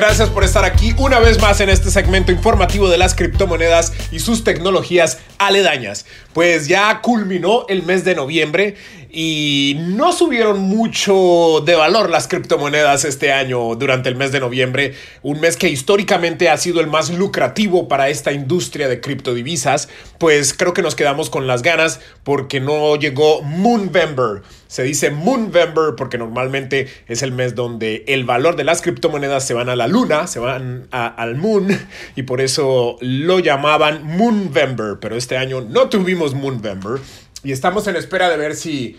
Gracias por estar aquí una vez más en este segmento informativo de las criptomonedas y sus tecnologías aledañas. Pues ya culminó el mes de noviembre y no subieron mucho de valor las criptomonedas este año durante el mes de noviembre, un mes que históricamente ha sido el más lucrativo para esta industria de criptodivisas, pues creo que nos quedamos con las ganas porque no llegó Moonvember. Se dice Moonvember porque normalmente es el mes donde el valor de las criptomonedas se van a la luna, se van al moon y por eso lo llamaban Moonvember, pero este año no tuvimos Moonvember y estamos en espera de ver si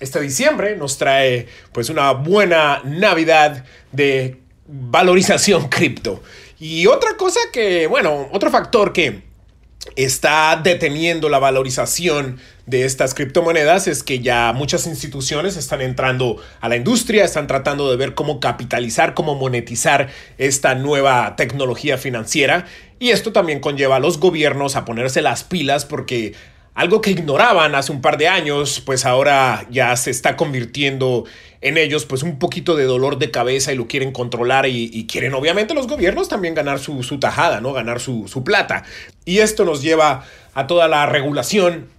este diciembre nos trae pues una buena Navidad de valorización cripto. Y otra cosa que, bueno, otro factor que está deteniendo la valorización de estas criptomonedas es que ya muchas instituciones están entrando a la industria, están tratando de ver cómo capitalizar, cómo monetizar esta nueva tecnología financiera. Y esto también conlleva a los gobiernos a ponerse las pilas porque algo que ignoraban hace un par de años, pues ahora ya se está convirtiendo en ellos pues un poquito de dolor de cabeza y lo quieren controlar y, quieren obviamente los gobiernos también ganar su, tajada, ¿no? Ganar su, su plata. Y esto nos lleva a toda la regulación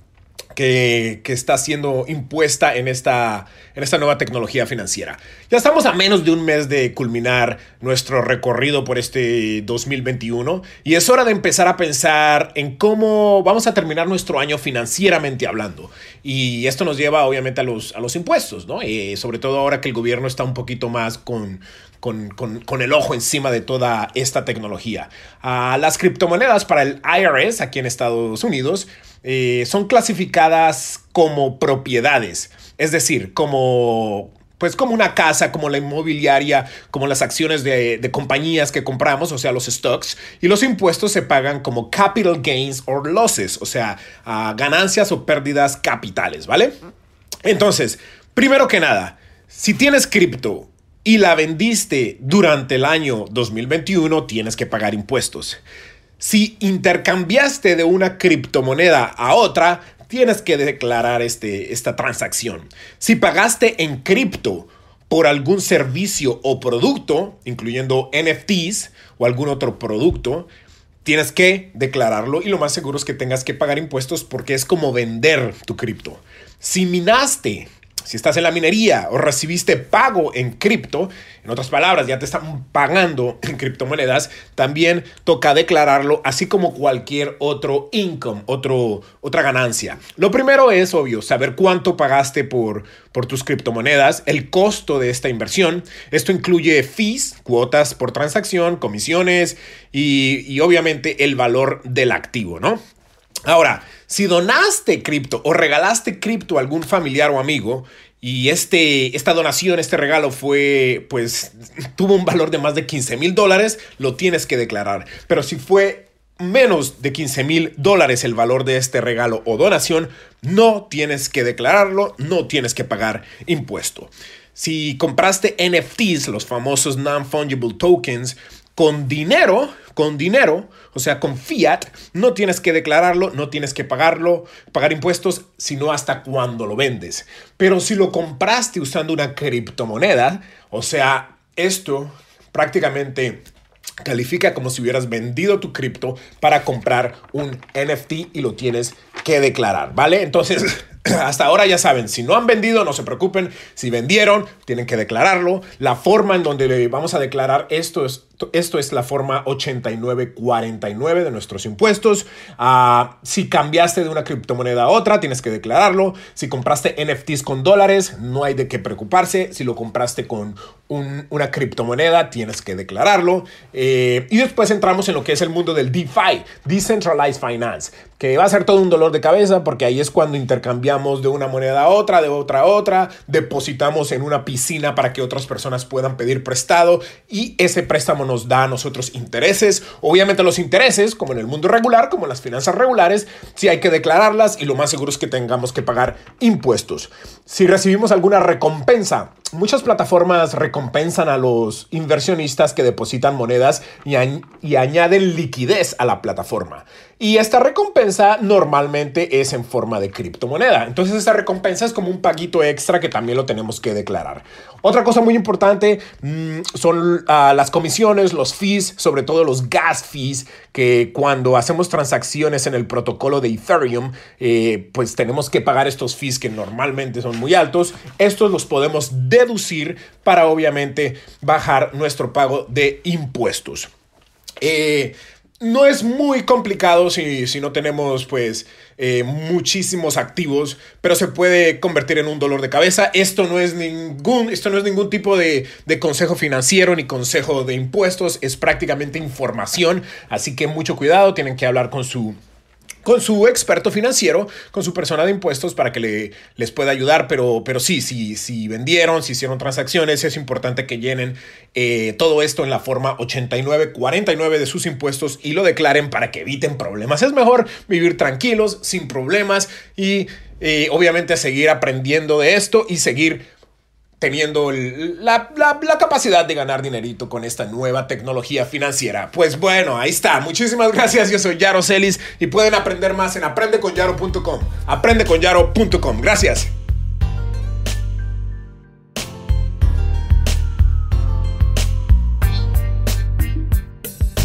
que, está siendo impuesta en esta, en esta nueva tecnología financiera. Ya estamos a menos de un mes de culminar nuestro recorrido por este 2021 y es hora de empezar a pensar en cómo vamos a terminar nuestro año financieramente hablando. Y esto nos lleva obviamente a los, a los impuestos, ¿no? Eh, sobre todo ahora que el gobierno está un poquito más con, con, el ojo encima de toda esta tecnología. Ah, las criptomonedas para el IRS aquí en Estados Unidos eh, son clasificadas como propiedades, es decir, como pues como una casa, como la inmobiliaria, como las acciones de, compañías que compramos, o sea, los stocks, y los impuestos se pagan como capital gains or losses, o sea, ganancias o pérdidas capitales, ¿vale? Entonces, primero que nada, si tienes cripto y la vendiste durante el año 2021, tienes que pagar impuestos. Si intercambiaste de una criptomoneda a otra, tienes que declarar este, esta transacción. Si pagaste en cripto por algún servicio o producto, incluyendo NFTs o algún otro producto, tienes que declararlo y lo más seguro es que tengas que pagar impuestos porque es como vender tu cripto. Si minaste si estás en la minería o recibiste pago en cripto, en otras palabras, ya te están pagando en criptomonedas, también toca declararlo, así como cualquier otro income, otro, otra ganancia. Lo primero es, obvio, saber cuánto pagaste por, por tus criptomonedas, el costo de esta inversión. Esto incluye fees, cuotas por transacción, comisiones y, y obviamente el valor del activo, ¿no? Ahora, si donaste cripto o regalaste cripto a algún familiar o amigo y este, esta donación, este regalo fue, pues, tuvo un valor de más de 15 mil dólares, lo tienes que declarar. Pero si fue menos de 15 mil dólares el valor de este regalo o donación, no tienes que declararlo, no tienes que pagar impuesto. Si compraste NFTs, los famosos non-fungible tokens, con dinero, con dinero, o sea, con fiat, no tienes que declararlo, no tienes que pagarlo, pagar impuestos, sino hasta cuando lo vendes. Pero si lo compraste usando una criptomoneda, o sea, esto prácticamente califica como si hubieras vendido tu cripto para comprar un NFT y lo tienes que declarar, ¿vale? Entonces, hasta ahora ya saben, si no han vendido, no se preocupen. Si vendieron, tienen que declararlo. La forma en donde vamos a declarar esto es, esto es la forma 8949 de nuestros impuestos. Ah, si cambiaste de una criptomoneda a otra, tienes que declararlo. Si compraste NFTs con dólares, no hay de qué preocuparse. Si lo compraste con una criptomoneda, tienes que declararlo. Eh, y después entramos en lo que es el mundo del DeFi, Decentralized Finance, que va a ser todo un dolor de cabeza porque ahí es cuando intercambiamos de una moneda a otra, de otra a otra, depositamos en una piscina para que otras personas puedan pedir prestado y ese préstamo nos da a nosotros intereses. Obviamente los intereses, como en el mundo regular, como en las finanzas regulares, sí hay que declararlas y lo más seguro es que tengamos que pagar impuestos. Si recibimos alguna recompensa, muchas plataformas recompensan a los inversionistas que depositan monedas y, y añaden liquidez a la plataforma. Y esta recompensa normalmente es en forma de criptomoneda. Entonces esta recompensa es como un paguito extra que también lo tenemos que declarar. Otra cosa muy importante mm, son ah, las comisiones, los fees, sobre todo los gas fees, que cuando hacemos transacciones en el protocolo de Ethereum, eh, pues tenemos que pagar estos fees que normalmente son muy altos. Estos los podemos deducir para obviamente bajar nuestro pago de impuestos. Eh, no es muy complicado si, si no tenemos pues eh, muchísimos activos, pero se puede convertir en un dolor de cabeza. Esto no es ningún, esto no es ningún tipo de, de consejo financiero ni consejo de impuestos, es prácticamente información, así que mucho cuidado, tienen que hablar con su con su experto financiero, con su persona de impuestos para que le, les pueda ayudar. Pero, pero sí, si, si vendieron, si hicieron transacciones, es importante que llenen eh, todo esto en la forma 8949 de sus impuestos y lo declaren para que eviten problemas. Es mejor vivir tranquilos, sin problemas y eh, obviamente seguir aprendiendo de esto y seguir teniendo la, capacidad de ganar dinerito con esta nueva tecnología financiera. Pues bueno, ahí está. Muchísimas gracias. Yo soy Yaro Celis y pueden aprender más en aprendeconyaro.com. Aprendeconyaro.com. Gracias.